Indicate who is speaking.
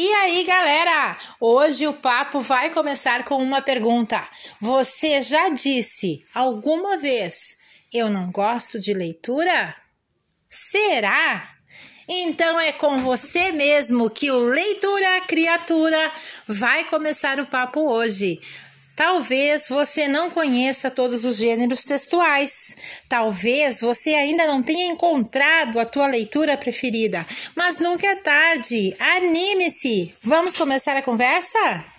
Speaker 1: E aí, galera? Hoje o papo vai começar com uma pergunta. Você já disse alguma vez eu não gosto de leitura? Será? Então é com você mesmo que o Leitura Criatura vai começar o papo hoje. Talvez você não conheça todos os gêneros textuais. Talvez você ainda não tenha encontrado a tua leitura preferida. Mas nunca é tarde. Anime-se. Vamos começar a conversa?